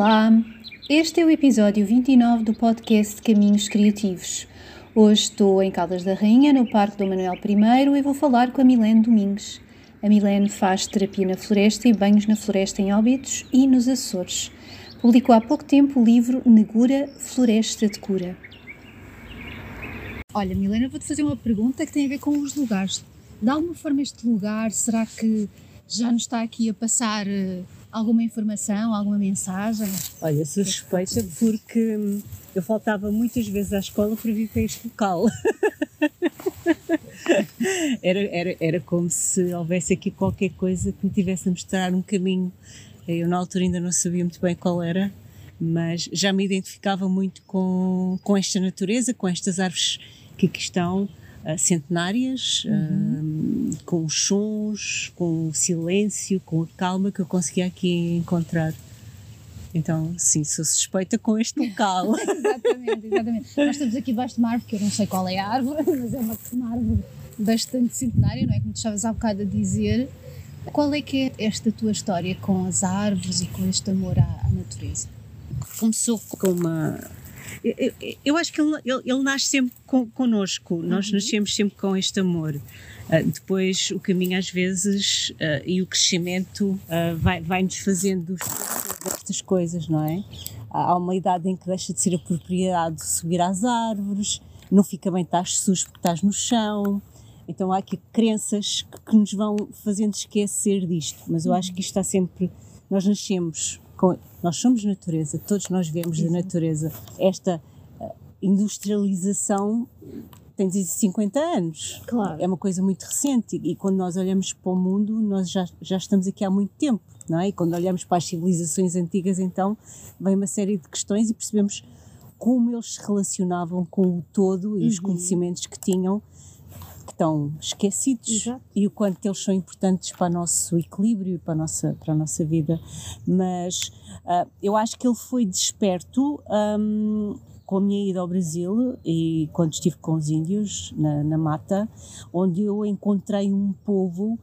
Olá, este é o episódio 29 do podcast Caminhos Criativos. Hoje estou em Caldas da Rainha, no Parque do Manuel I, e vou falar com a Milene Domingues. A Milene faz terapia na floresta e banhos na floresta em Óbidos e nos Açores. Publicou há pouco tempo o livro Negura Floresta de Cura. Olha, Milena, vou-te fazer uma pergunta que tem a ver com os lugares. De alguma forma, este lugar, será que já nos está aqui a passar uh, alguma informação, alguma mensagem? Olha, sou suspeita porque hum, eu faltava muitas vezes à escola para vir para este local. era, era, era como se houvesse aqui qualquer coisa que me tivesse a mostrar um caminho. Eu, na altura, ainda não sabia muito bem qual era, mas já me identificava muito com, com esta natureza, com estas árvores que aqui estão uh, centenárias, uhum. uh, com os sons, com o silêncio, com a calma que eu conseguia aqui encontrar. Então, sim, sou suspeita com este local. exatamente, exatamente. Nós estamos aqui debaixo de uma árvore, que eu não sei qual é a árvore, mas é uma, uma árvore bastante centenária, não é? Como tu estavas há bocado a dizer. Qual é que é esta tua história com as árvores e com este amor à, à natureza? Começou com uma eu, eu acho que ele, ele, ele nasce sempre con, connosco, uhum. nós nascemos sempre com este amor. Uh, depois o caminho às vezes uh, e o crescimento uh, vai, vai nos fazendo destas coisas, não é? Há uma idade em que deixa de ser apropriado subir às árvores, não fica bem estar sujo porque estás no chão. Então há aqui crenças que, que nos vão fazendo esquecer disto, mas eu acho que isto está sempre. Nós nascemos com, nós somos natureza, todos nós viemos da natureza. Esta uh, industrialização tem 50 anos. Claro. É uma coisa muito recente e, quando nós olhamos para o mundo, nós já, já estamos aqui há muito tempo, não é? E quando olhamos para as civilizações antigas, então, vem uma série de questões e percebemos como eles se relacionavam com o todo e uhum. os conhecimentos que tinham estão esquecidos Exato. e o quanto eles são importantes para o nosso equilíbrio e para a nossa, para a nossa vida. Mas uh, eu acho que ele foi desperto um, com a minha ida ao Brasil e quando estive com os índios na, na mata, onde eu encontrei um povo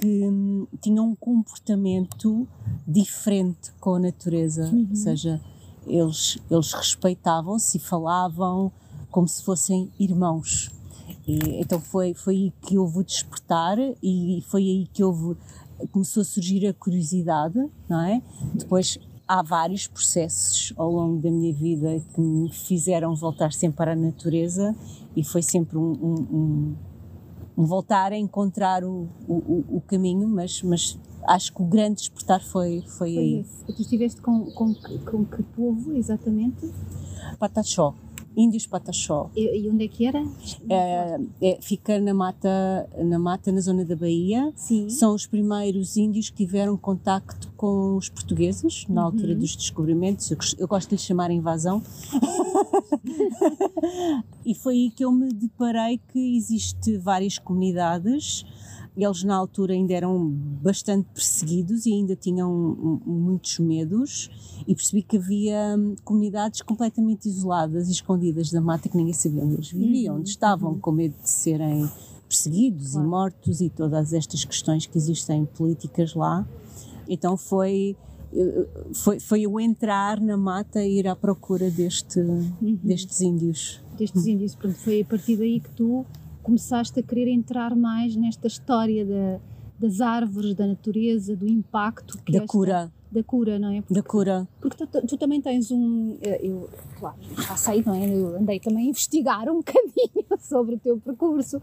que um, tinha um comportamento diferente com a natureza, uhum. ou seja, eles, eles respeitavam-se e falavam como se fossem irmãos. E, então foi, foi aí que houve o despertar e foi aí que houve, começou a surgir a curiosidade, não é? Depois há vários processos ao longo da minha vida que me fizeram voltar sempre para a natureza e foi sempre um, um, um, um voltar a encontrar o, o, o, caminho, mas, mas acho que o grande despertar foi, foi, foi aí. Isso. E tu estiveste com, com, com que povo exatamente? Pataxó. Índios Pataxó. E, e, onde é que era? É, é, fica na mata, na mata, na zona da Bahia. Sim. São os primeiros índios que tiveram contacto com os portugueses na uhum. altura dos descobrimentos. Eu, eu, gosto de lhe chamar invasão. e foi aí que eu me deparei que existe várias comunidades eles na altura ainda eram bastante perseguidos e ainda tinham muitos medos e percebi que havia hum, comunidades completamente isoladas e escondidas da mata que ninguém sabia onde eles viviam, onde uhum. estavam, com medo de serem perseguidos claro. e mortos e todas estas questões que existem políticas lá. Então foi eh, foi, foi o entrar na mata e ir à procura deste, uhum. destes índios. Destes índios, pronto, foi a partir daí que tu começaste a querer entrar mais nesta história da, das árvores, da natureza, do impacto da esta, cura da cura, não é? Porque, da cura. Porque tu, tu, também tens um. Eh, eu, claro, já sei, não é? Eu andei também a investigar um bocadinho sobre o teu percurso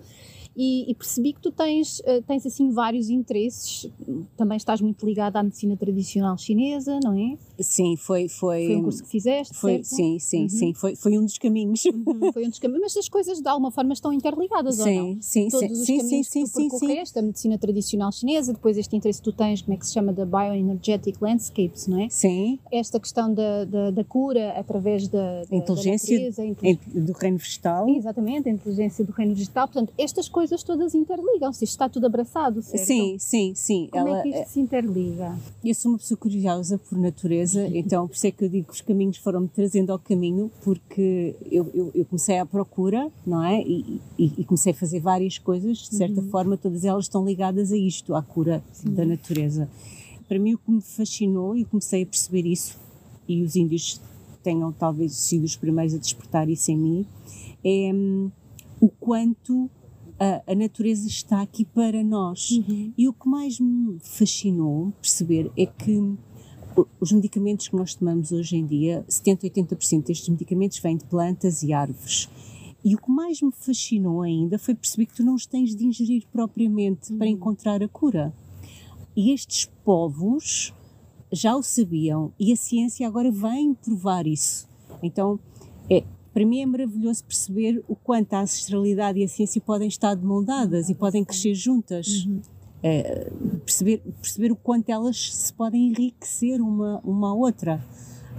e, e, percebi que tu tens, uh, tens assim vários interesses. Também estás muito ligada à medicina tradicional chinesa, não é? Sim, foi. Foi, foi um curso que fizeste, foi, certo? Sim, sim, uhum. sim. Foi, foi um dos caminhos. Uhum, foi um dos caminhos. Mas as coisas de alguma forma estão interligadas, sim, ou não? Sim, Todos sim, os sim, caminhos sim, que tu sim, percorreste, sim. a medicina tradicional chinesa, depois este interesse que tu tens, como é que se chama, da Bioenergetic Landscapes, não é? Sim. Esta questão da, da, da cura através da, da inteligência da natureza, inteligência do reino vegetal. Exatamente, a inteligência do reino vegetal. Portanto, estas coisas todas interligam-se está tudo abraçado, certo? Sim, sim, sim. Como Ela, é que isto se interliga? Eu sou uma pessoa curiosa por natureza, então por isso é que eu digo que os caminhos foram-me trazendo ao caminho, porque eu, eu, eu, comecei à procura, não é? E, e, e, comecei a fazer várias coisas, de certa uhum. forma, todas elas estão ligadas a isto, à cura sim. da natureza. Para mim, o que me fascinou, e comecei a perceber isso, e os índios tenham talvez sido os primeiros a despertar isso em mim, é hum, o quanto a, a natureza está aqui para nós. Uhum. E o que mais me fascinou perceber é que os medicamentos que nós tomamos hoje em dia, 70, 80% destes medicamentos vêm de plantas e árvores. E o que mais me fascinou ainda foi perceber que tu não os tens de ingerir propriamente uhum. para encontrar a cura. E estes povos já o sabiam e a ciência agora vem provar isso. Então, é, para mim é maravilhoso perceber o quanto a ancestralidade e a ciência podem estar de mão dadas e podem crescer juntas. Uhum. É, perceber, perceber o quanto elas se podem enriquecer uma, uma à outra.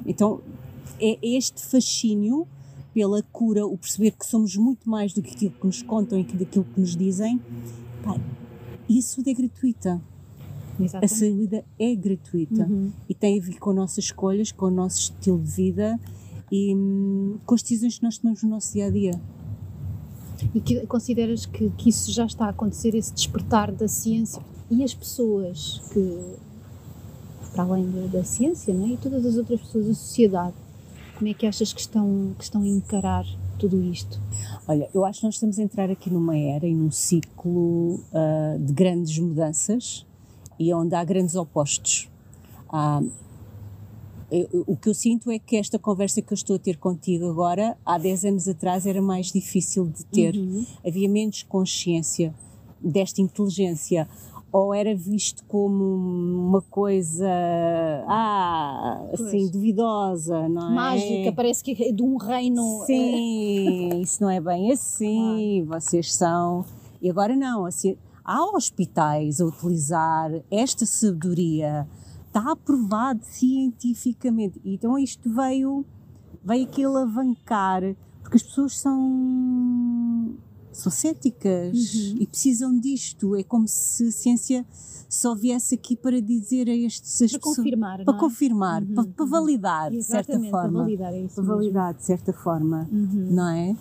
Então, é este fascínio pela cura, o perceber que somos muito mais do que aquilo que nos contam e que daquilo que nos dizem, pá, isso é gratuita. Exatamente. A saúde é gratuita uhum. e tem a ver com nossas escolhas, com o nosso estilo de vida e hum, com as decisões que nós tomamos no nosso dia a dia. E que, consideras que, que isso já está a acontecer, esse despertar da ciência e as pessoas que, para além da, da ciência, não é? e todas as outras pessoas da sociedade, como é que achas que estão, que estão a encarar tudo isto? Olha, eu acho que nós estamos a entrar aqui numa era e num ciclo uh, de grandes mudanças e onde há grandes opostos. Há eu, o que eu sinto é que esta conversa que eu estou a ter contigo agora, há 10 anos atrás, era mais difícil de ter. Uhum. Havia menos consciência desta inteligência. Ou era visto como uma coisa, ah, assim, pois. duvidosa, não é? Mágica, parece que é de um reino. Eh, Sim, isso não é bem assim, claro. vocês são. E agora não, assim, há hospitais a utilizar esta sabedoria está aprovado cientificamente. Então isto veio, veio aqui alavancar, porque as pessoas são, são céticas uhum. e precisam disto. É como se a ciência só viesse aqui para dizer a estes para pessoas, confirmar, para é? confirmar, uhum, para, para, uhum. validar de certa forma, para validar, é isso para validar de certa forma, uhum. não é?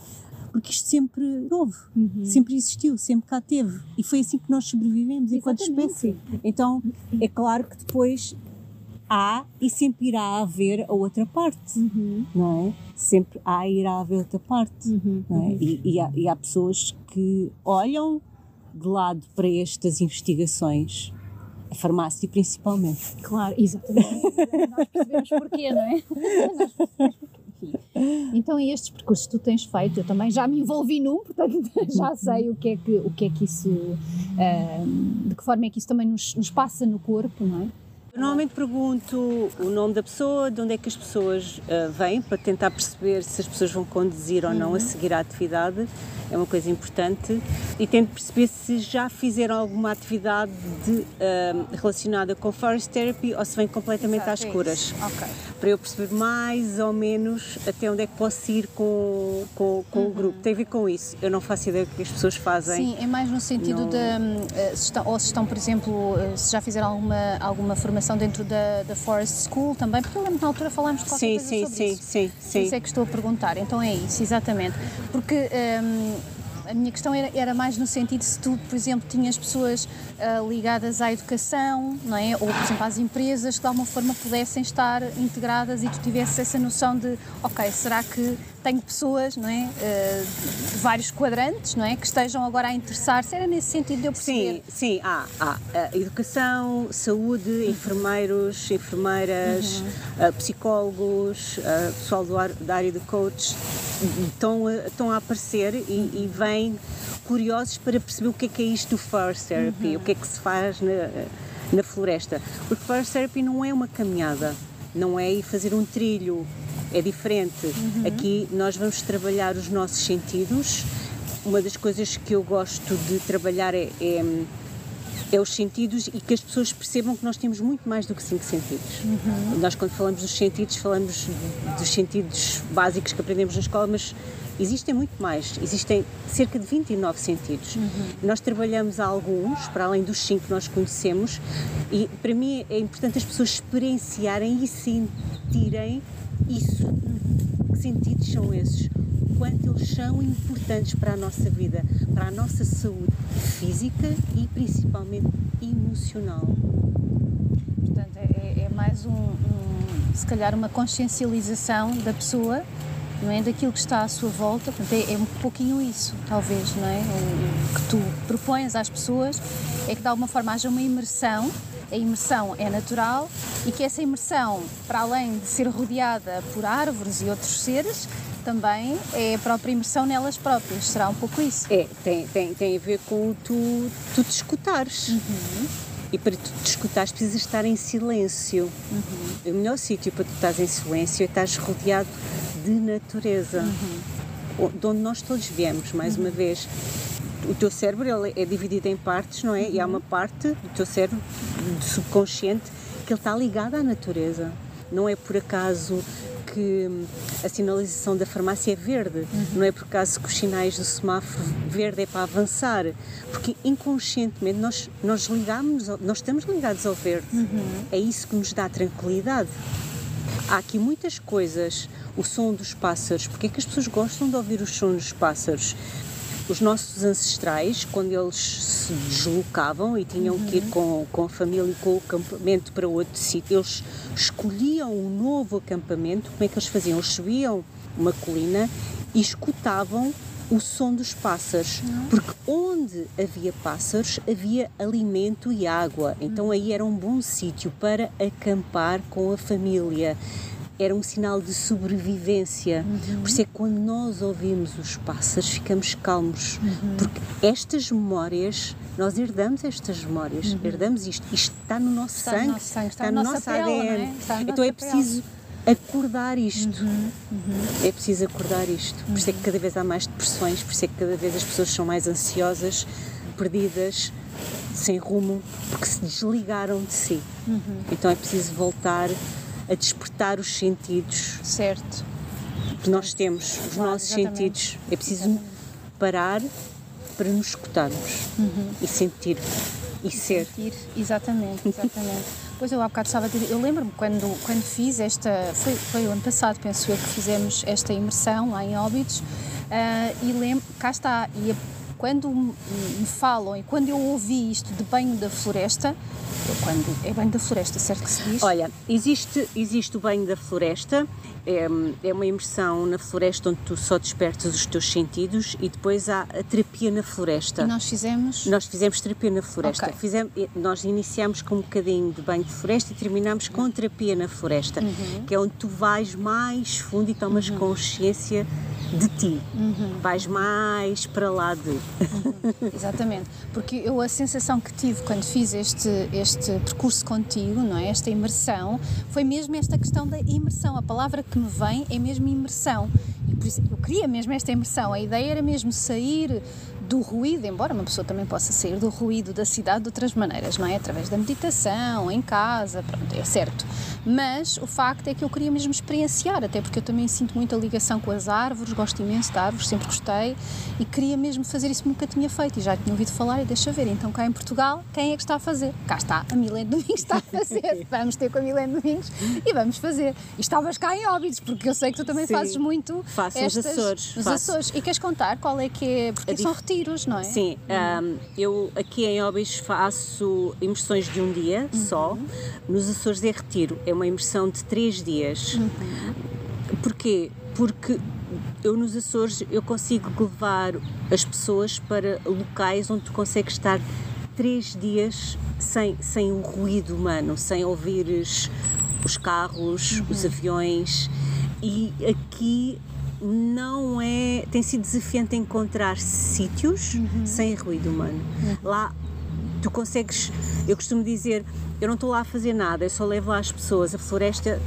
Porque isto sempre houve, uhum. sempre existiu, sempre cá teve. E foi assim que nós sobrevivemos enquanto espécie. Então, é claro que depois há e sempre irá haver a outra parte, uhum. não é? Sempre há e irá haver outra parte, uhum. não é? E, e, há, e há pessoas que olham de lado para estas investigações a farmácia principalmente. Claro, exatamente. Nós percebemos porquê, não é? Nós percebemos porquê. Então, estes percursos que tu tens feito, eu também já me envolvi num, portanto já sei o que é que, o que, é que isso, uh, de que forma é que isso também nos, nos passa no corpo, não é? Normalmente pergunto o nome da pessoa, de onde é que as pessoas uh, vêm, para tentar perceber se as pessoas vão conduzir ou não a uhum. seguir a atividade, é uma coisa importante. E tento perceber se já fizeram alguma atividade de, uh, relacionada com forest therapy ou se vêm completamente Exato, às é curas. Okay. Para eu perceber mais ou menos até onde é que posso ir com, com, com uhum. o grupo. Tem a ver com isso. Eu não faço ideia do que as pessoas fazem. Sim, é mais no sentido não... de. Uh, se estão, ou se estão, por exemplo, se já fizeram alguma, alguma formação dentro da, da Forest School também, porque eu lembro que na altura falámos de qualquer sim, coisa sim, sobre sim, isso. Sim, sim, Isso é que estou a perguntar. Então é isso, exatamente. Porque um, a minha questão era, era, mais no sentido se tu, por exemplo, tinhas pessoas uh, ligadas à educação, não é? Ou, por exemplo, às empresas que de alguma forma pudessem estar integradas e tu tivesses essa noção de, ok, será que tenho pessoas, não é? Uh, de vários quadrantes, não é? Que estejam agora a interessar-se. Era nesse sentido de eu perceber. Sim, sim. Há, há educação, saúde, enfermeiros, enfermeiras, uhum. uh, psicólogos, pessoal do ar, da área de coach estão, estão a aparecer e, e vêm curiosos para perceber o que é que é isto do First Therapy, uhum. o que é que se faz na, na floresta. Porque First Therapy não é uma caminhada, não é ir fazer um trilho, é diferente. Uhum. Aqui nós vamos trabalhar os nossos sentidos. Uma das coisas que eu gosto de trabalhar é, é é os sentidos e que as pessoas percebam que nós temos muito mais do que cinco sentidos. Uhum. Nós, quando falamos dos sentidos, falamos dos sentidos básicos que aprendemos na escola, mas existem muito mais. Existem cerca de 29 sentidos. Uhum. Nós trabalhamos alguns, para além dos cinco que nós conhecemos, e para mim é importante as pessoas experienciarem e sentirem isso. Uhum. Que sentidos são esses? quanto eles são importantes para a nossa vida, para a nossa saúde física e principalmente emocional. Portanto, é, é, é mais um, um, se calhar uma consciencialização da pessoa não é daquilo que está à sua volta portanto, é, é um pouquinho isso talvez não é o, que tu propões às pessoas é que de alguma forma haja uma imersão a imersão é natural e que essa imersão, para além de ser rodeada por árvores e outros seres, também é a própria imersão nelas próprias. Será um pouco isso? É, tem, tem, tem a ver com tu, tu te escutares. Uhum. E para tu te escutares precisas estar em silêncio. Uhum. O melhor sítio para tu estás em silêncio é estás rodeado de natureza. Uhum. De onde nós todos viemos, mais uma vez o teu cérebro ele é dividido em partes, não é? Uhum. E há uma parte do teu cérebro subconsciente que ele está ligado à natureza. Não é por acaso que a sinalização da farmácia é verde, uhum. não é por acaso que os sinais do semáforo verde é para avançar, porque inconscientemente nós, nós ligamos, nós estamos ligados ao verde. Uhum. É isso que nos dá tranquilidade. Há aqui muitas coisas, o som dos pássaros, porque é que as pessoas gostam de ouvir os sons dos pássaros? Os nossos ancestrais, quando eles se deslocavam e tinham uhum. que ir com, com a família e com o acampamento para outro sítio, eles escolhiam um novo acampamento. Como é que eles faziam? Eles subiam uma colina e escutavam o som dos pássaros, uhum. porque onde havia pássaros havia alimento e água, então uhum. aí era um bom sítio para acampar com a família era um sinal de sobrevivência. Uhum. Por isso é que quando nós ouvimos os pássaros ficamos calmos, uhum. porque estas memórias, nós herdamos estas memórias, uhum. herdamos isto, isto está no nosso está sangue, no nosso sangue, está, está no nosso pele, ADN. É? Então é preciso acordar isto. Uhum, uhum. É preciso acordar isto. Por isso é que cada vez há mais depressões, por isso é que cada vez as pessoas são mais ansiosas, perdidas, sem rumo, porque se desligaram de si. Uhum. Então é preciso voltar a despertar os sentidos. Certo. Que nós temos, os claro, nossos exatamente. sentidos. É preciso exatamente. parar para nos escutarmos uhum. e sentir e, ser. Sentir, exatamente, exatamente. pois eu há bocado estava a dizer, eu lembro-me quando, quando fiz esta, foi, foi o ano passado, penso eu, que fizemos esta imersão lá em Óbidos, uh, e lembro, cá está, e a, quando me falam e quando eu ouvi isto de banho da floresta, quando é banho da floresta, certo que se diz? Olha, existe, existe o banho da floresta, é, é uma imersão na floresta onde tu só despertas os teus sentidos e depois há a terapia na floresta. E nós fizemos? Nós fizemos terapia na floresta. Okay. Fizemos, nós iniciamos com um bocadinho de banho de floresta e terminamos com terapia na floresta, uhum. que é onde tu vais mais fundo e tomas uhum. consciência de ti. Uhum. Vais mais para lá de. Uhum. Exatamente. Porque eu a sensação que tive quando fiz este, este percurso contigo, não é? Esta imersão, foi mesmo esta questão da imersão. A palavra que me vem é mesmo imersão. Isso eu queria mesmo esta imersão. A ideia era mesmo sair do ruído, embora uma pessoa também possa sair do ruído da cidade de outras maneiras, não é? Através da meditação, em casa, pronto, é certo. Mas o facto é que eu queria mesmo experienciar, até porque eu também sinto muita ligação com as árvores, gosto imenso de árvores, sempre gostei e queria mesmo fazer isso nunca tinha feito e já tinha ouvido falar e deixa ver. Então cá em Portugal, quem é que está a fazer? Cá está, a Milene Domingos está a fazer. vamos ter com a Milene Domingos e vamos fazer. E estavas cá em Óbidos, porque eu sei que tu também Sim, fazes muito faço estas, nos Açores. Nos faço. Açores. E queres contar qual é que é? Porque são retiros, não é? Sim, um, eu aqui em Óbidos faço imersões de um dia uhum. só. Nos Açores é retiro, é uma imersão de três dias. Uhum. Porquê? Porque eu nos Açores eu consigo levar as pessoas para locais onde tu consegues estar três dias sem, sem o ruído humano, sem ouvires os carros, os aviões e aqui não é. tem sido desafiante encontrar sítios sem ruído humano. Lá tu consegues. Eu costumo dizer, eu não estou lá a fazer nada, eu só levo lá as pessoas, a floresta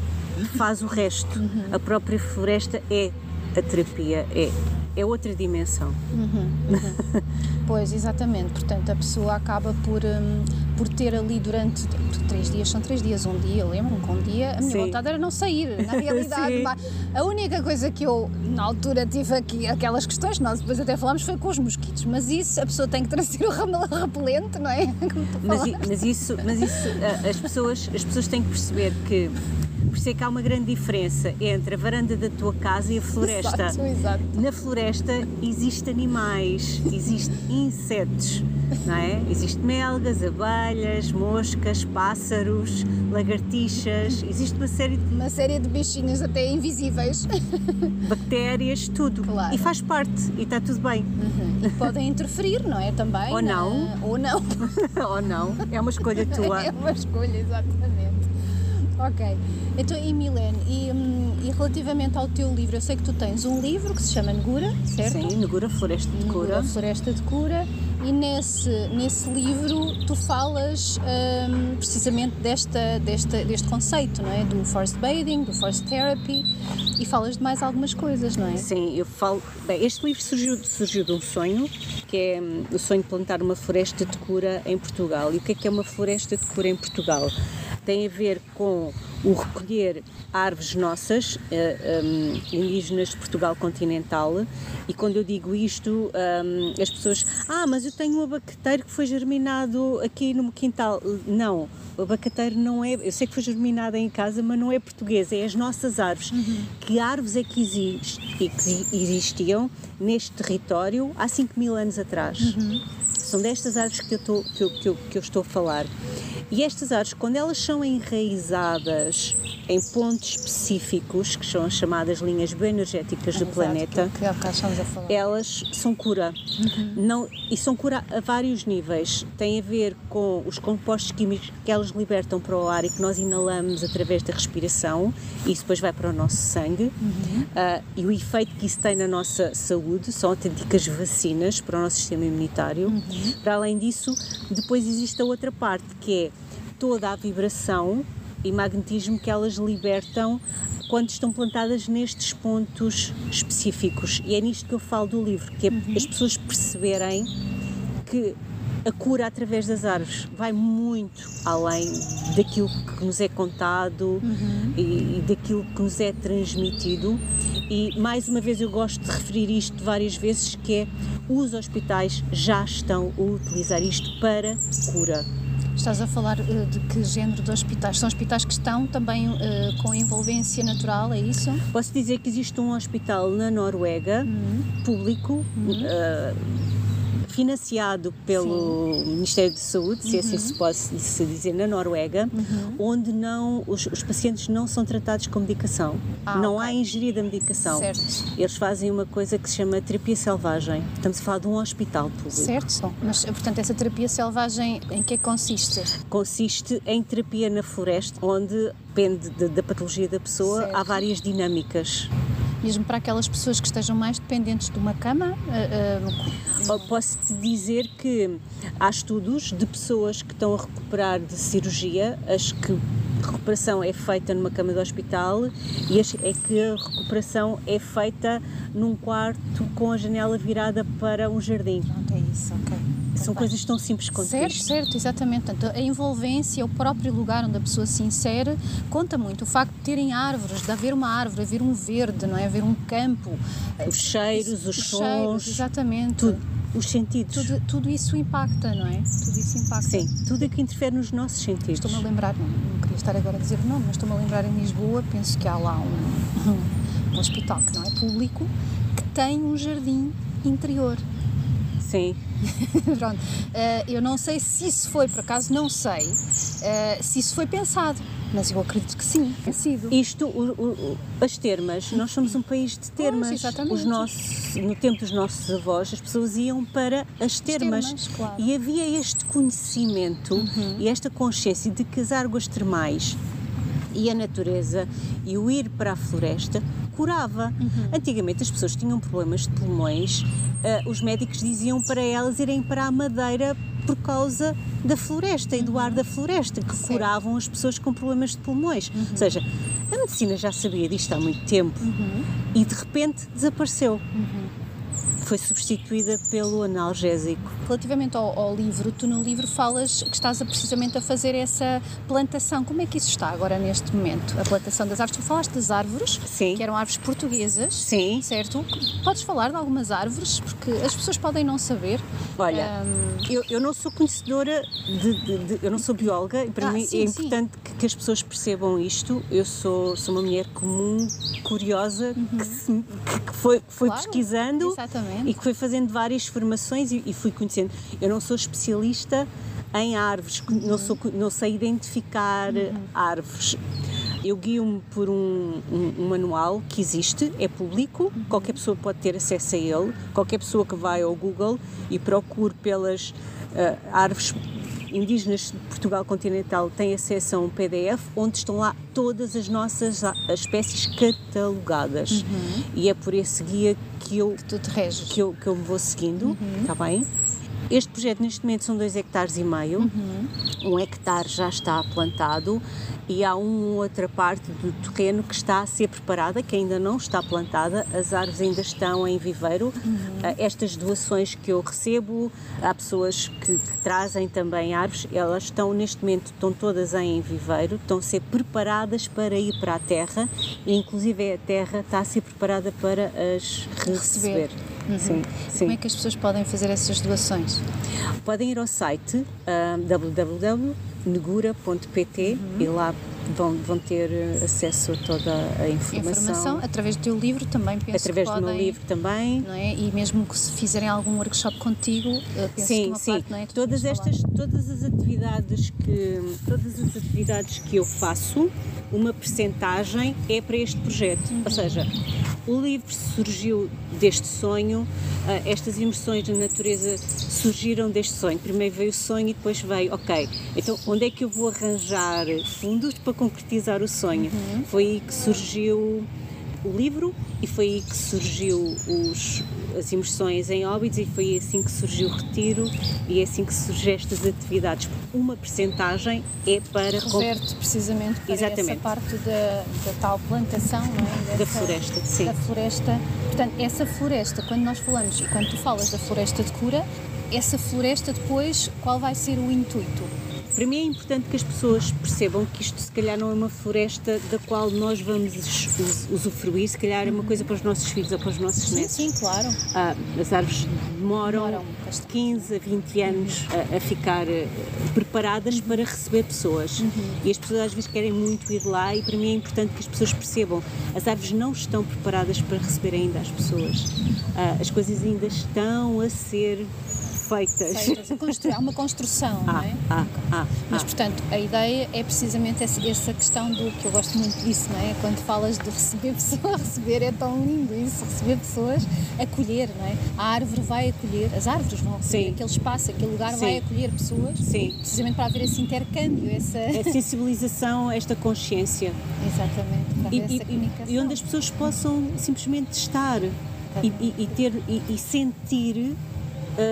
faz o resto. A própria floresta é a terapia, é, é outra dimensão. Pois, exatamente. Portanto, a pessoa acaba por, hum, por ter ali durante três dias, são três dias, um dia, lembro-me que um dia a minha Sim. vontade era não sair. Na realidade, a única coisa que eu, na altura, tive aqui, aquelas questões, nós depois até falámos, foi com os mosquitos. Mas isso, a pessoa tem que trazer o repelente, não é? Mas, mas isso, mas isso ah, as, pessoas, as pessoas têm que perceber que por isso é que há uma grande diferença entre a varanda da tua casa e a floresta. Exato, exato. Na floresta existem animais, existem insetos, não é? Existem melgas, abelhas, moscas, pássaros, lagartixas, existe uma série de Uma série de bichinhos até invisíveis bactérias, tudo. Claro. E faz parte, e está tudo bem. e podem interferir, não é? Também. Ou na- não. Ou não. Ou não, é uma escolha tua. É uma escolha, exatamente. Ok. Então, e Milene, e, hum, e relativamente ao teu livro, eu sei que tu tens um livro que se chama Negura, certo? Sim, Negura Floresta de Negura, Cura. Floresta de Cura, e nesse, nesse livro tu falas hum, precisamente desta, desta, deste conceito, não é? Do forest bathing, do forest therapy, e falas de mais algumas coisas, não é? Sim, eu falo. Bem, este livro surgiu, surgiu de um sonho, que é hum, o sonho de plantar uma floresta de cura em Portugal. E o que é que é uma floresta de cura em Portugal? Tem a ver com o recolher árvores nossas, eh, hum, indígenas de Portugal continental, e quando eu digo isto, hum, as pessoas. Ah, mas eu tenho um abacateiro que foi germinado aqui no meu quintal. Não, o abacateiro não é. Eu sei que foi germinado em casa, mas não é português, é as nossas árvores. Que árvores é que, existe, que existiam neste território há 5 mil anos atrás? São destas árvores que eu, estou, que, eu, que, eu, que eu estou a falar. E estas árvores, quando elas são enraizadas em pontos específicos, que são as chamadas linhas bioenergéticas do Exato, planeta, Que, que elas são cura. Não, e são cura a vários níveis. Tem a ver com os compostos químicos que elas libertam para o ar e que nós inalamos através da respiração, e isso depois vai para o nosso sangue. Ah, e o efeito que isso tem na nossa saúde são autênticas vacinas para o nosso sistema imunitário. Para além disso, depois existe a outra parte que é toda a vibração e magnetismo que elas libertam quando estão plantadas nestes pontos específicos. E é nisto que eu falo do livro, que é as pessoas perceberem que a cura através das árvores vai muito além daquilo que nos é contado e, e daquilo que nos é transmitido. E mais uma vez eu gosto de referir isto várias vezes, que é os hospitais já estão a utilizar isto para cura. Estás a falar eh, de que género de hospitais? São hospitais que estão também eh, com envolvência natural, é isso? Posso dizer que existe um hospital na Noruega, público, eh, financiado pelo Ministério da Saúde, se assim se pode se dizer, na Noruega, onde não, os, os pacientes não são tratados com medicação. Ah, não ok. há ingerida medicação. Certo. Eles fazem uma coisa que se chama terapia selvagem. Estamos a falar de um hospital público. Certo. Bom, Mas, portanto, essa terapia selvagem em que é que consiste? consiste em terapia na floresta, onde depende de- da patologia da pessoa, Certo. há várias dinâmicas. Mesmo para aquelas pessoas que estejam mais dependentes de uma cama? eh, eh, Oh, Posso-te dizer que há estudos de pessoas que estão a recuperar de cirurgia, as que a recuperação é feita numa cama de hospital e as, é que a recuperação é feita num quarto com a janela virada para um jardim. Pronto, é isso, ok. São coisas tão simples quanto Certo, isto. certo, exatamente. Portanto, a envolvência, o próprio lugar onde a pessoa se insere, conta muito. O facto de terem árvores, de haver uma árvore, haver um verde, não é? Haver um campo. Os cheiros, os, sons, cheiros, exatamente. tudo, os sentidos. Tudo, tudo isso impacta, não é? Tudo isso impacta. Sim, tudo é que interfere nos nossos sentidos. Estou-me a lembrar, não, não queria estar agora a dizer o nome, mas estou-me a lembrar em Lisboa, penso que há lá um, um hospital que não é público, que tem um jardim interior. Sim. Pronto. Uh, eu não sei se isso foi, por acaso, não sei uh, se isso foi pensado. Mas eu acredito que sim, é sido. Isto, o, o, as termas, nós somos um país de termas. Pois, exatamente. Os nossos, no tempo dos nossos avós, as pessoas iam para as termas. termas, claro. E havia este conhecimento Uhum. e esta consciência de que as águas termais e a natureza e o ir para a floresta curava. Uhum. Antigamente as pessoas tinham problemas de pulmões, eh, os médicos diziam para elas irem para a madeira por causa da floresta e do ar da floresta, que Certo. curavam as pessoas com problemas de pulmões. Ou seja, a medicina já sabia disto há muito tempo e de repente desapareceu. Foi substituída pelo analgésico. Relativamente ao, ao livro, tu no livro falas que estás a, precisamente a fazer essa plantação. Como é que isso está agora neste momento? A plantação das árvores. Tu falaste das árvores, Sim. que eram árvores portuguesas. Sim. Certo? Podes falar de algumas árvores, porque as pessoas podem não saber. Olha, Ahm, eu, eu não sou conhecedora de, de- de- eu não sou bióloga e para Ah, mim sim, é sim. importante que, que as pessoas percebam isto. Eu sou, sou uma mulher comum, curiosa, que, se- que- que foi, foi Claro, pesquisando exatamente. E que foi fazendo várias formações e, e fui conhecendo. Eu não sou especialista em árvores, não, sou, não sei identificar árvores. Eu guio-me por um, um- um manual que existe, é público, qualquer pessoa pode ter acesso a ele, qualquer pessoa que vai ao Google e procure pelas ah, árvores indígenas de Portugal continental tem acesso a um PDF onde estão lá todas as nossas ah, espécies catalogadas. E é por esse guia que eu reges. que eu, que eu me vou seguindo, está bem? Este projeto neste momento são 2 hectares e meio, um hectare já está plantado e há uma outra parte do terreno que está a ser preparada, que ainda não está plantada, as árvores ainda estão em viveiro. Ah, Estas doações que eu recebo, há pessoas que, que trazem também árvores, elas estão neste momento, estão todas em viveiro, estão a ser preparadas para ir para a terra e inclusive a terra está a ser preparada para as receber. Sim, sim. Como é que as pessoas podem fazer essas doações? Podem ir ao site ah, www.negura.pt e lá vão, vão ter eh, acesso a toda a informação. Informação através do teu livro também penso através que do podem, meu livro também. Não é? E mesmo que se fizerem algum workshop contigo, eu penso que Sim, uma sim. parte, não é? Tu Todas estas, todas as atividades que, todas as atividades que eu faço, uma percentagem é para este projeto. Uhum. Ou seja, o livro surgiu deste sonho, ah, estas imersões na natureza surgiram deste sonho. Primeiro veio o sonho e depois veio, ok, então onde é que eu vou arranjar fundos para concretizar o sonho? Uhum. Foi aí que surgiu o livro e foi aí que surgiu os, as imersões em óbitos e foi assim que surgiu o retiro e é assim que surgem estas atividades. Uma percentagem é para reverte precisamente para Exatamente. essa parte da, da tal plantação, é? da Dessa- floresta, sim. Da floresta. Portanto, essa floresta, quando nós falamos e quando tu falas da floresta de cura, essa floresta depois, qual vai ser o intuito? Para mim é importante que as pessoas percebam que isto se calhar não é uma floresta da qual nós vamos us- usufruir, se calhar é uma coisa para os nossos filhos ou para os nossos Sim, netos. sim, claro. Ah, as árvores demoram, Demoram bastante. 15 a 20 anos a, a ficar eh, preparadas para receber pessoas. E as pessoas às vezes querem muito ir lá e para mim é importante que as pessoas percebam. As árvores não estão preparadas para receber ainda as pessoas. Ah, as coisas ainda estão a ser feitas. Feitas. Há uma construção, não Ah, é? ah, ah, Mas, ah. portanto, a ideia é precisamente essa, questão do que eu gosto muito disso, não é? Quando falas de receber pessoas, receber é tão lindo isso, receber pessoas, acolher, não é? A árvore vai acolher, as árvores vão acolher, Sim. aquele espaço, aquele lugar Sim. vai acolher pessoas, Sim. precisamente para haver esse intercâmbio, essa. É sensibilização, esta consciência. Exatamente, para E, haver e- essa comunicação. e onde as pessoas possam simplesmente estar e, e- ter e, e sentir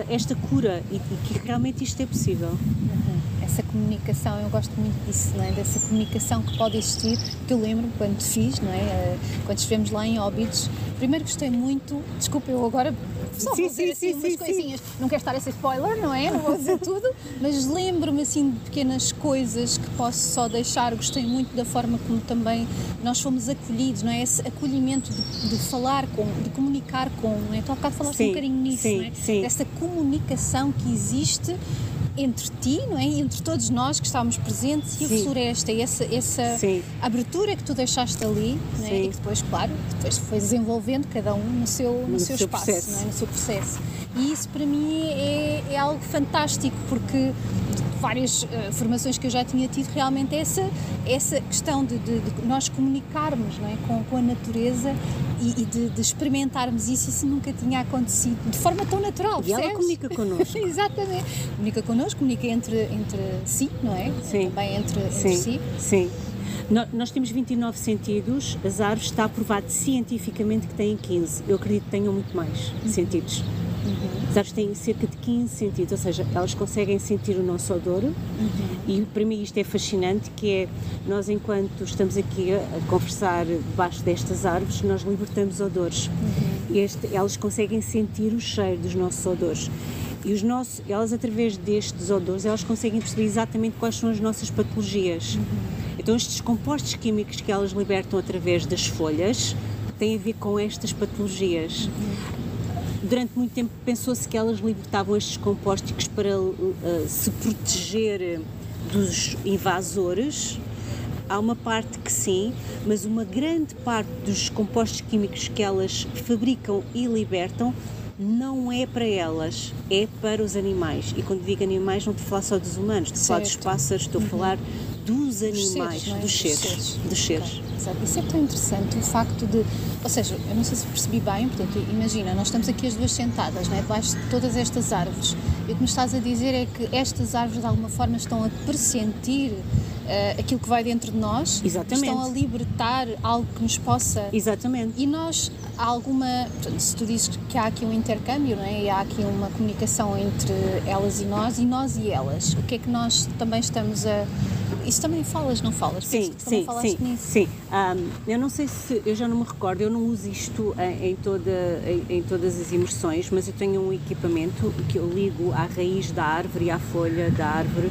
esta cura e, e que realmente isto é possível. Uhum. Essa comunicação, eu gosto muito disso, não é? Dessa comunicação que pode existir, que eu lembro quando fiz, não é? Eh, Quando estivemos lá em Óbidos. Primeiro gostei muito, desculpa, eu agora só Sim, vou dizer sim, assim sim, umas sim, coisinhas. Não quero estar a ser spoiler, não é? Não vou dizer tudo, mas lembro-me assim de pequenas coisas que posso só deixar. Gostei muito da forma como também nós fomos acolhidos, não é? Esse acolhimento de, de falar com, de comunicar com, não é? Tu há bocado falaste um Sim, bocadinho nisso, sim, não é? sim. Dessa comunicação que existe entre ti, não é? Entre todos nós que estávamos presentes e Sim. a floresta, e essa, essa Sim. abertura que tu deixaste ali, não é? E que depois, claro, depois foi desenvolvendo cada um no seu, no No seu, seu espaço, é? no seu processo. E isso para mim é, é algo fantástico, porque de várias eh, formações que eu já tinha tido, realmente essa, essa questão de, de- de nós comunicarmos não é? com, com a natureza e, e de, de experimentarmos isso, isso nunca tinha acontecido de forma tão natural. E ela percebes? comunica connosco. Exatamente. Comunica connosco, comunica entre, entre si, não é? Sim. Também entre, entre Sim, si. sim. Nós temos 29 sentidos, as árvores está aprovado cientificamente que têm 15. Eu acredito que tenham muito mais sentidos. As árvores têm cerca de 15 sentidos, ou seja, elas conseguem sentir o nosso odor e para mim isto é fascinante, que é nós enquanto estamos aqui a, conversar debaixo destas árvores, nós libertamos odores. Este- elas conseguem sentir o cheiro dos nossos odores. E os nossos, elas através destes odores, elas conseguem perceber exatamente quais são as nossas patologias. Então estes compostos químicos que elas libertam através das folhas têm a ver com estas patologias. Durante muito tempo pensou-se que elas libertavam estes compostos para eh, se proteger dos invasores. Há uma parte que sim, mas uma grande parte dos compostos químicos que elas fabricam e libertam não é para elas, é para os animais. E quando digo animais, não estou a falar só dos humanos, estou a falar dos pássaros, estou a falar dos animais, seres, é? dos Dos seres. seres. Dos seres. Ok, exato. Isso é tão interessante, o facto de. Ou seja, eu não sei se percebi bem, portanto, imagina, nós estamos aqui as duas sentadas, não é? debaixo de todas estas árvores. E o que me estás a dizer é que estas árvores, de alguma forma, estão a pressentir eh, aquilo que vai dentro de nós, Exatamente. estão a libertar algo que nos possa. Exatamente. E nós, há alguma. portanto, Se tu dizes que há aqui um intercâmbio, não é? E há aqui uma comunicação entre elas e nós, e nós e elas, o que é que nós também estamos a. Isso também falas, não falas? Sim, sim, sim, nisso. sim. Ahm, eu não sei se, eu já não me recordo, eu não uso isto em, em toda, em, em todas as imersões, mas eu tenho um equipamento que eu ligo à raiz da árvore e à folha da árvore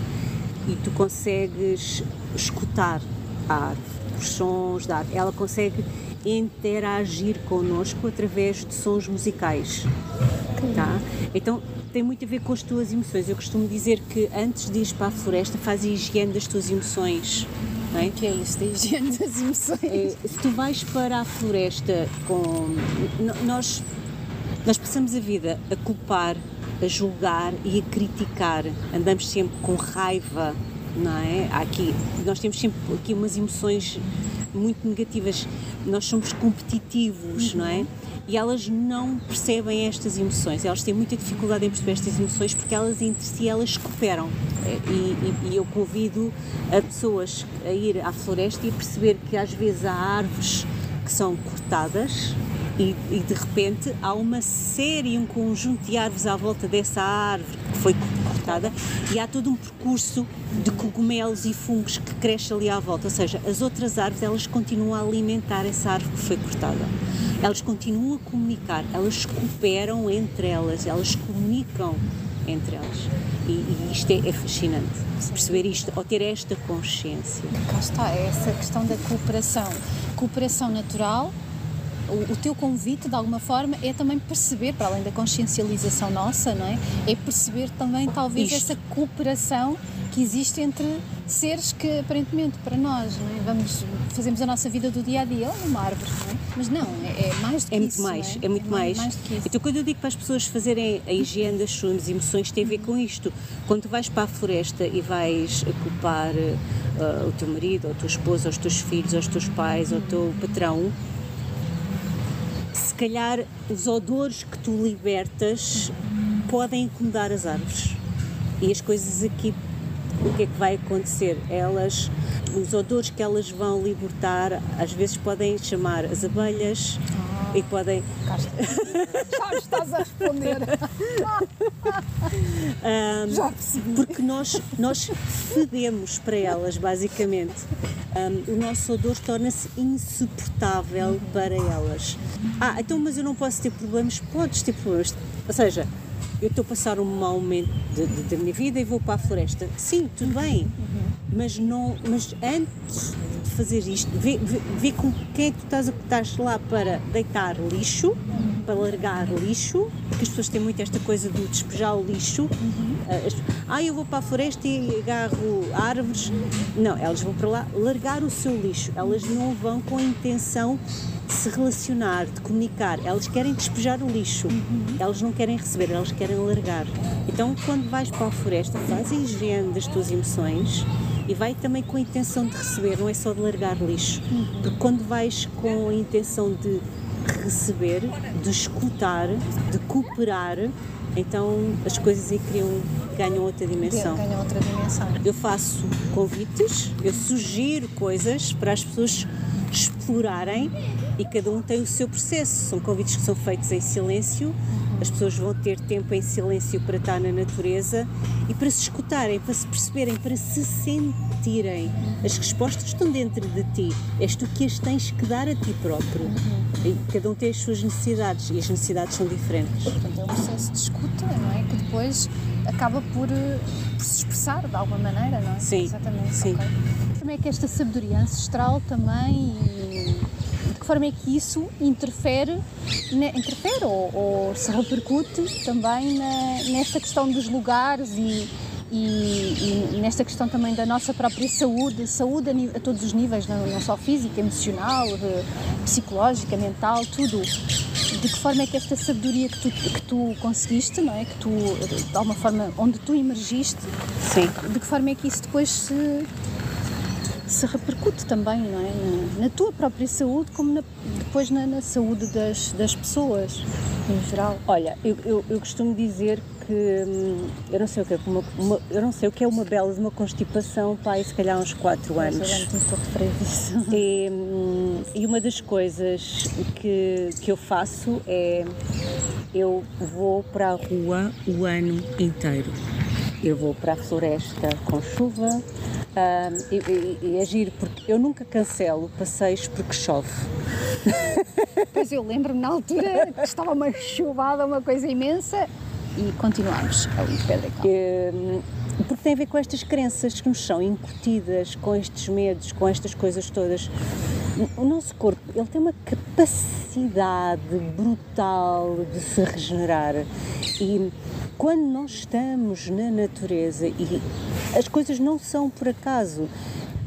e tu consegues escutar a árvore, os sons da árvore. Ela consegue interagir connosco através de sons musicais. Tá? Então tem muito a ver com as tuas emoções. Eu costumo dizer que antes de ir para a floresta faz a higiene das tuas emoções. Não é? O que é isso da higiene das emoções? É, se tu vais para a floresta com. Nós, nós passamos a vida a culpar, a julgar e a criticar. Andamos sempre com raiva, não é? Aqui, nós temos sempre aqui umas emoções muito negativas. Nós somos competitivos, não é? E elas não percebem estas emoções, elas têm muita dificuldade em perceber estas emoções porque elas entre si elas cooperam. É, E, e- e eu convido a pessoas a ir à floresta e a perceber que às vezes há árvores que são cortadas e, e de repente há uma série, um conjunto de árvores à volta dessa árvore que foi cortada e há todo um percurso de cogumelos e fungos que cresce ali à volta, ou seja, as outras árvores elas continuam a alimentar essa árvore que foi cortada. Elas continuam a comunicar, elas cooperam entre elas, elas comunicam entre elas. E, e isto é, é fascinante, perceber isto, ou ter esta consciência. Cá está, é essa questão da cooperação. Cooperação natural, o, o teu convite, de alguma forma, é também perceber, para além da consciencialização nossa, não é? É perceber também, talvez, Isto. essa cooperação que existe entre seres que, aparentemente, para nós, não é? Vamos, fazemos a nossa vida do dia a dia, olha uma árvore, não é? Mas não, é, é mais do que É muito isso. mais, não é, muito mais. mais isso. Então, quando eu digo para as pessoas fazerem a higiene das suas emoções, tem a ver com isto. Quando tu vais para a floresta e vais culpar eh, o teu marido, ou a tua esposa, ou os teus filhos, ou os teus pais, ou o teu patrão, calhar os odores que tu libertas podem incomodar as árvores. E as coisas aqui, o que é que vai acontecer? Elas, os odores que elas vão libertar, às vezes podem chamar as abelhas e podem. Já estás a responder. Ahm, Já percebi. porque nós, nós fedemos para elas, basicamente. Ahm, o nosso odor torna-se insuportável para elas. Ah, então, mas eu não posso ter problemas? Podes ter problemas. Ou seja, eu estou a passar um mau momento da minha vida e vou para a floresta. Sim, tudo bem, mas, não, mas antes de fazer isto, vê, vê, vê com quem é que tu estás, estás lá para deitar lixo, para largar lixo, porque as pessoas têm muito esta coisa do despejar o lixo. Uhum. Ah, eu vou para a floresta e agarro árvores. Não, elas vão para lá largar o seu lixo. Elas não vão com a intenção de se relacionar, de comunicar. Elas querem despejar o lixo. Uhum. Elas não querem receber, elas querem largar. Então, quando vais para a floresta, faz a higiene das tuas emoções e vai também com a intenção de receber, não é só de largar lixo. Uhum. Porque quando vais com a intenção de receber, de escutar, de cooperar, então as coisas aí criam, ganham outra dimensão. Ganham outra dimensão. Eu faço convites, eu sugiro coisas para as pessoas explorarem e cada um tem o seu processo. São convites que são feitos em silêncio, as pessoas vão ter tempo em silêncio para estar na natureza e para se escutarem, para se perceberem, para se sentirem. As respostas estão dentro de ti, és tu que as tens que dar a ti próprio. E cada um tem as suas necessidades e as necessidades são diferentes. Portanto, é um processo de escuta, não é? Que depois acaba por, eh, por se expressar de alguma maneira, não é? Sim. Exatamente. Sim. Okay. Também é que esta sabedoria ancestral também forma é que isso interfere, interfere ou, ou se repercute também na, nesta questão dos lugares e, e, e, nesta questão também da nossa própria saúde, saúde a, a todos os níveis, não, não, só física, emocional, de, psicológica, mental, tudo. De que forma é que esta sabedoria que tu, que tu conseguiste, não é? Que tu, de alguma forma, onde tu emergiste, Sim. de que forma é que isso depois se se repercute também não é? na, na tua própria saúde, como na, depois na, na, saúde das, das pessoas em geral. Olha, eu, eu, eu costumo dizer que hum, eu não sei o que é uma, uma, eu não sei o que é uma bela de uma constipação para aí se calhar uns 4 anos. E, hum, e uma das coisas que, que eu faço é eu vou para a rua o ano inteiro. Eu vou para a floresta com chuva, um, e, e, e é giro, porque eu nunca cancelo passeios porque chove. Pois eu lembro-me na altura que estava uma chuvada, uma coisa imensa e continuámos ali de Pedra um, Porque tem a ver com estas crenças que nos são incutidas, com estes medos, com estas coisas todas. O nosso corpo, ele tem uma capacidade brutal de se regenerar e quando nós estamos na natureza e as coisas não são por acaso.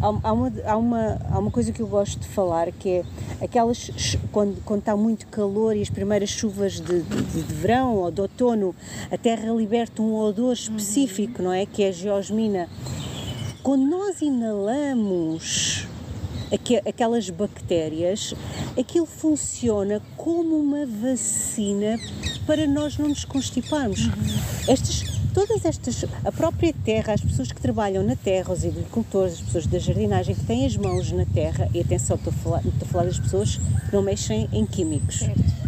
Há, uma, há, uma, há uma coisa que eu gosto de falar que é aquelas quando, quando está muito calor e as primeiras chuvas de, de, de verão ou de outono, a terra liberta um odor específico, uhum. não é? Que é a geosmina. Quando nós inalamos aquelas bactérias, aquilo funciona como uma vacina para nós não nos constiparmos. Uhum. Estas, todas estas, a própria terra, as pessoas que trabalham na terra, os agricultores, as pessoas da jardinagem que têm as mãos na terra, e atenção, estou a falar, estou a falar das pessoas que não mexem em químicos. Certo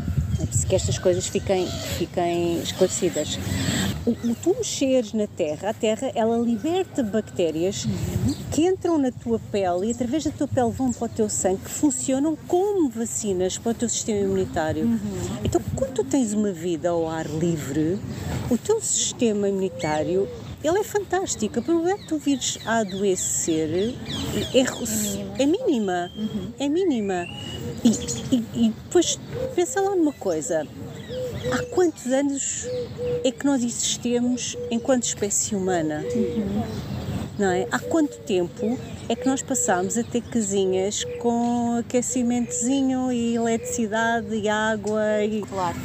que estas coisas fiquem, fiquem esclarecidas. O, o tu mexeres na terra, a terra ela liberta bactérias uhum. que entram na tua pele e através da tua pele vão para o teu sangue, que funcionam como vacinas para o teu sistema imunitário. Uhum. Então, quando tu tens uma vida ao ar livre, o teu sistema imunitário ele é fantástico. A probabilidade de tu vires a adoecer é, é, é mínima. Uhum. É mínima. E, e, e depois, pensa lá numa coisa. Há quantos anos é que nós existemos enquanto espécie humana? Uhum. Não é? Há quanto tempo é que nós passámos a ter casinhas com aquecimentozinho e eletricidade e água e claro.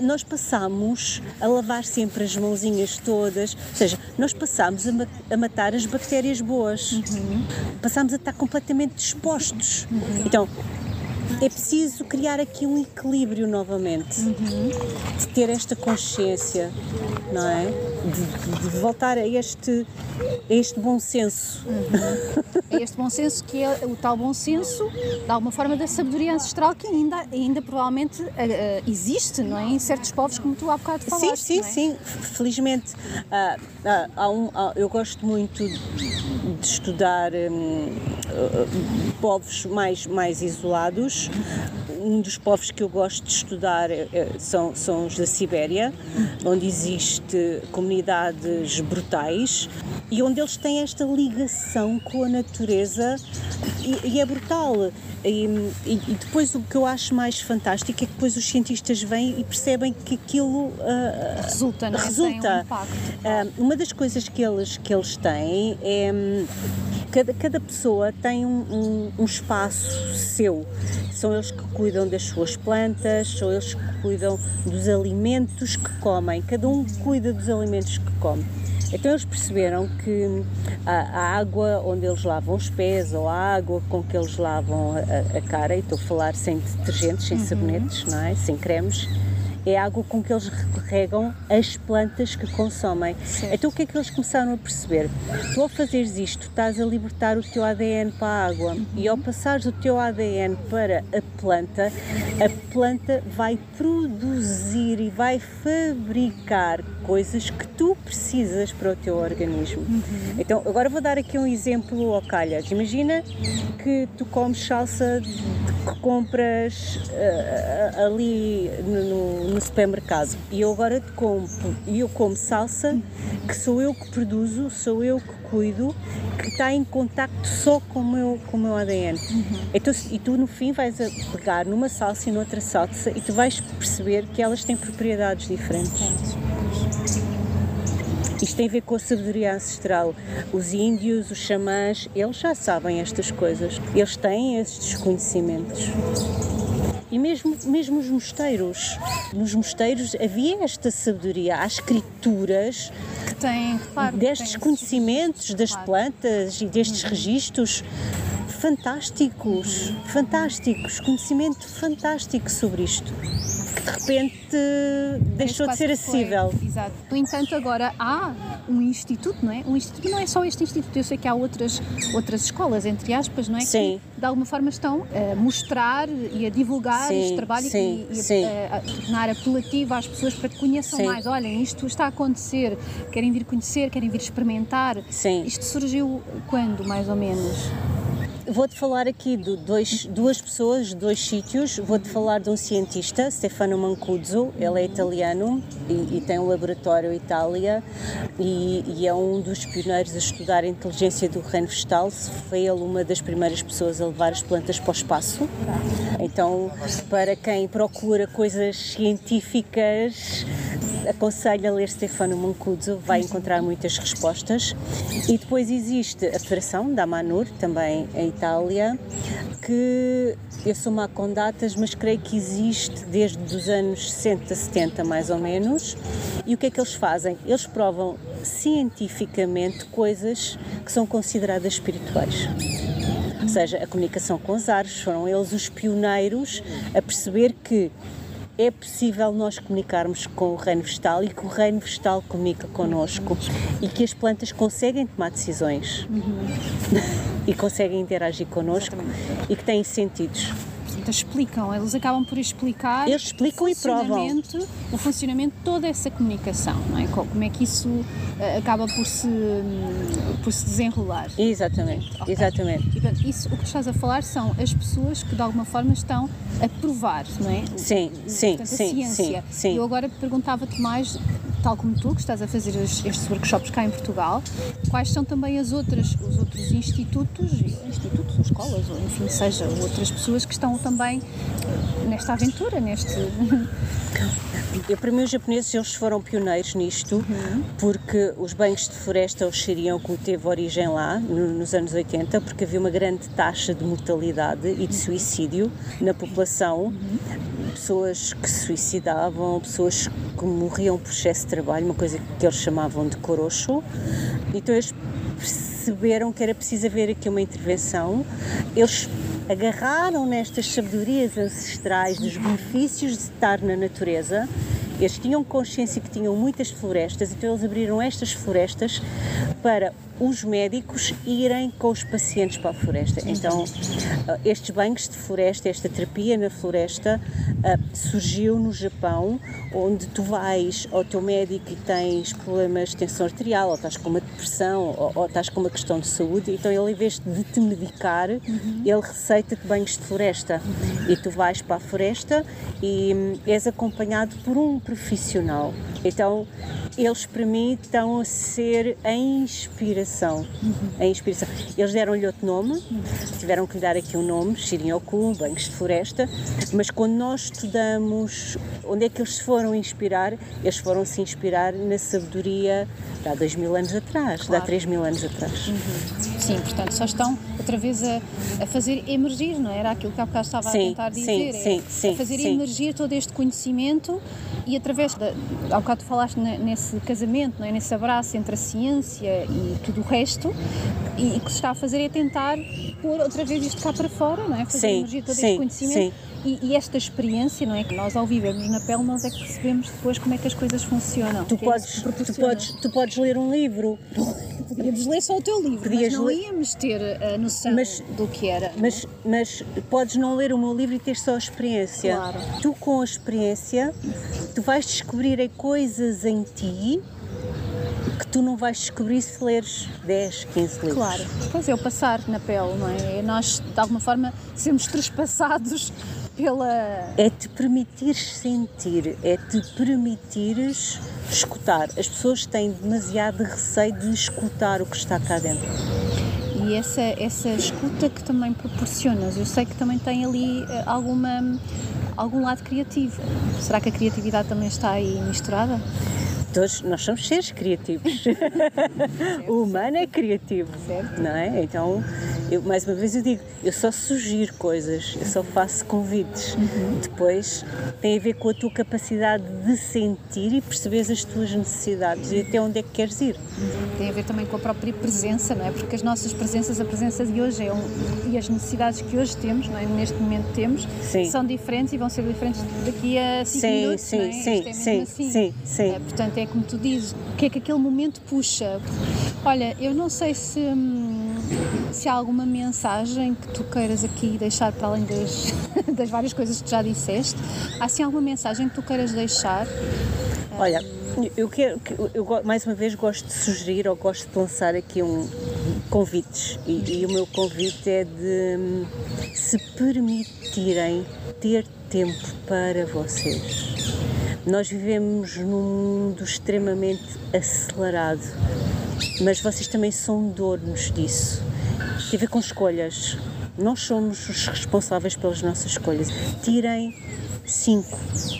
nós passámos a lavar sempre as mãozinhas todas, ou seja, nós passámos a, ma a matar as bactérias boas, uhum. passámos a estar completamente dispostos. Uhum. Então, é preciso criar aqui um equilíbrio novamente, uhum. de ter esta consciência, não é? De, de, voltar a este, a este bom senso. Uhum. É este bom senso que é o tal bom senso, de alguma forma, da sabedoria ancestral que ainda, ainda provavelmente uh, uh, existe, não é? Em certos povos, como tu há bocado falaste. Sim, sim, é? sim. Felizmente, uh, há um, eu gosto muito de estudar um, povos mais, mais isolados um dos povos que eu gosto de estudar é, é, são, são os da Sibéria, onde existe comunidades brutais e onde eles têm esta ligação com a natureza e, e é brutal. E, e, depois o que eu acho mais fantástico é que depois os cientistas vêm e percebem que aquilo uh, resulta, não é? resulta. Um uh, uma das coisas que eles, que eles têm é um, cada, cada pessoa tem um, um, um espaço seu. São eles que cuidam das suas plantas, são eles que cuidam dos alimentos que comem, cada um cuida dos alimentos que come. Então eles perceberam que a, água onde eles lavam os pés ou a água com que eles lavam a, a cara, e estou a falar sem detergentes, sem uhum. sabonetes, não é? sem cremes, é água com que eles regam as plantas que consomem. Certo. Então o que é que eles começaram a perceber? Tu ao fazeres isto, estás a libertar o teu ADN para a água uhum. e ao passares o teu ADN para a planta, a planta vai produzir e vai fabricar coisas que tu precisas para o teu organismo. Uhum. Então, agora vou dar aqui um exemplo ao calhas. Imagina que tu comes salsa que compras uh, ali no, no, supermercado e eu agora compro e eu como salsa que sou eu que produzo, sou eu que cuido, que está em contacto só com o meu, com o meu ADN. Uhum. Então, e tu no fim vais pegar numa salsa e noutra salsa e tu vais perceber que elas têm propriedades diferentes. Isto tem a ver com a sabedoria ancestral. Os índios, os xamãs, eles já sabem estas coisas. Eles têm estes conhecimentos. E mesmo, mesmo os mosteiros. Nos mosteiros havia esta sabedoria. Há escrituras que têm, claro, destes conhecimentos das claro. plantas e destes uhum. registros fantásticos, fantásticos, conhecimento fantástico sobre isto de repente deixou de ser acessível. Foi, exato. No entanto, agora há um instituto, não é? Um instituto não é só este instituto, eu sei que há outras, outras escolas, entre aspas, não é? Sim. Que de alguma forma estão a mostrar e a divulgar sim, este trabalho sim, e, sim. A, a, tornar apelativo às pessoas para que conheçam mais. Olhem, isto está a acontecer, querem vir conhecer, querem vir experimentar. Sim. Isto surgiu quando, mais ou menos? Vou-te falar aqui de dois, duas pessoas, dois sítios. Vou-te falar de um cientista, Stefano Mancuso, ele é italiano e, e tem um laboratório em Itália e, e, é um dos pioneiros a estudar a inteligência do reino vegetal. Foi ele uma das primeiras pessoas a levar as plantas para o espaço. Então, para quem procura coisas científicas, aconselho a ler Stefano Mancuso, vai encontrar muitas respostas. E depois existe a Federação da Manur, também em Itália, que eu sou má com datas, mas creio que existe desde os anos 60, 70 mais ou menos. E o que é que eles fazem? Eles provam cientificamente coisas que são consideradas espirituais ou seja, a comunicação com as árvores, foram eles os pioneiros a perceber que é possível nós comunicarmos com o reino vegetal e que o reino vegetal comunica connosco e que as plantas conseguem tomar decisões uhum. e conseguem interagir connosco Exatamente. e que têm sentidos explicam, eles acabam por explicar eles explicam o e provam o funcionamento de toda essa comunicação, não é? Como é que isso uh, acaba por se, um, por se desenrolar. Exatamente, okay. exatamente. E, portanto, isso, o que estás a falar são as pessoas que de alguma forma estão a provar, não é? Sim, sim, portanto, sim, a ciência. sim, sim. Eu agora perguntava-te mais tal como tu, que estás a fazer estes workshops cá em Portugal, quais são também as outras, os outros institutos, institutos ou escolas, ou enfim, seja, outras pessoas que estão também nesta aventura, neste... Eu, para mim, os japoneses eles foram pioneiros nisto, uhum. porque os banhos de floresta, o Shirioku, teve origem lá, no, nos anos 80, porque havia uma grande taxa de mortalidade e de suicídio na população. Uhum. Pessoas que se suicidavam, pessoas que morriam por excesso trabalho, uma coisa que eles chamavam de corocho. Então eles perceberam que era preciso haver aqui uma intervenção. Eles agarraram nestas sabedorias ancestrais dos benefícios de estar na natureza. Eles tinham consciência que tinham muitas florestas, então eles abriram estas florestas para os médicos irem com os pacientes para a floresta. Então, uh, estes banhos de floresta, esta terapia na floresta, uh, surgiu no Japão, onde tu vais ao teu médico e tens problemas de tensão arterial, ou estás com uma depressão, ou, ou estás com uma questão de saúde, então ele, em vez de te medicar, uhum. ele receita-te banhos de floresta. Uhum. E tu vais para a floresta e hum, és acompanhado por um profissional. Então, eles para mim estão a ser a inspiração. Uhum. A inspiração. Eles deram-lhe outro nome, tiveram que lhe dar aqui um nome, Shirinyoku, Banhos de Floresta, mas quando nós estudamos onde é que eles se foram inspirar, eles foram se inspirar na sabedoria de há dois mil anos atrás, claro. de há três mil anos atrás. Uhum. Sim, portanto, só estão outra vez a, a, fazer emergir, não é? Era aquilo que há bocado estava sim, a tentar dizer. Sim, é sim, sim, a fazer sim. emergir todo este conhecimento e através da. Há bocado tu falaste nesse casamento, não é? nesse abraço entre a ciência e tudo o resto, e o que se está a fazer é tentar pôr outra vez isto cá para fora, não é? Fazer sim, emergir todo sim, este conhecimento. E, e, esta experiência, não é? Que nós ao vivemos na pele, nós é que percebemos depois como é que as coisas funcionam. Tu, é podes, é tu, podes, tu podes ler um livro. Podíamos ler só o teu livro, Podias mas não ler... íamos ter a noção mas, do que era. Mas, mas podes não ler o meu livro e ter só a experiência. Claro. Tu com a experiência, tu vais descobrir coisas em ti que tu não vais descobrir se leres 10, 15 livros. Claro, pois é, o passar na pele, não é? Nós, de alguma forma, sermos trespassados pela. É te permitires sentir, é te permitires escutar. As pessoas têm demasiado receio de escutar o que está cá dentro. E essa, essa escuta que também proporcionas, eu sei que também tem ali eh, alguma, algum lado criativo. Será que a criatividade também está aí misturada? Todos nós somos seres criativos. o humano é criativo, certo. não é? Então, eu, mais uma vez eu digo, eu só sugiro coisas, eu só faço convites. Uhum. Depois tem a ver com a tua capacidade de sentir e perceber as tuas necessidades e até onde é que queres ir. Tem a ver também com a própria presença, não é? Porque as nossas presenças, a presença de hoje é um, e as necessidades que hoje temos, não é? neste momento temos, sim. são diferentes e vão ser diferentes daqui a 5 minutos. Sim, é? sim, é sim, assim. sim, sim. É, portanto, é como tu dizes, o que é que aquele momento puxa? Olha, eu não sei se. Hum, se há alguma mensagem que tu queiras aqui deixar para além das, das várias coisas que já disseste, há assim alguma mensagem que tu queiras deixar? Olha, eu quero, eu mais uma vez gosto de sugerir ou gosto de lançar aqui um convites e, e o meu convite é de hum, se permitirem ter tempo para vocês. Nós vivemos num mundo extremamente acelerado, mas vocês também são donos disso. Tem a ver com escolhas. Nós somos os responsáveis pelas nossas escolhas. Tirem 5,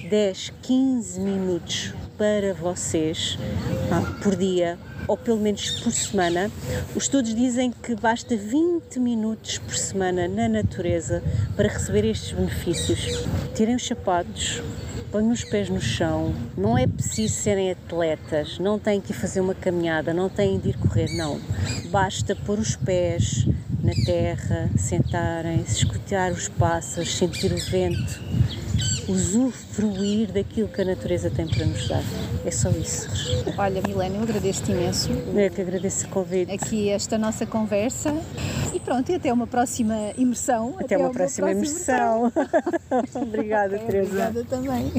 10, 15 minutos para vocês ah, por dia ou pelo menos por semana. Os estudos dizem que basta 20 minutos por semana na natureza para receber estes benefícios. Tirem os sapatos, ponham os pés no chão. Não é preciso serem atletas, não têm que fazer uma caminhada, não têm de ir correr, não. Basta pôr os pés na terra, sentarem-se, escutar os pássaros, sentir o vento, usufruir daquilo que a natureza tem para nos dar. É só isso. Olha, Milena, eu agradeço-te imenso. Eu que agradeço o convite. Aqui esta nossa conversa. E pronto, e até uma próxima imersão. Até, até uma, próxima, próxima imersão. imersão. obrigada, Teresa. Obrigada também.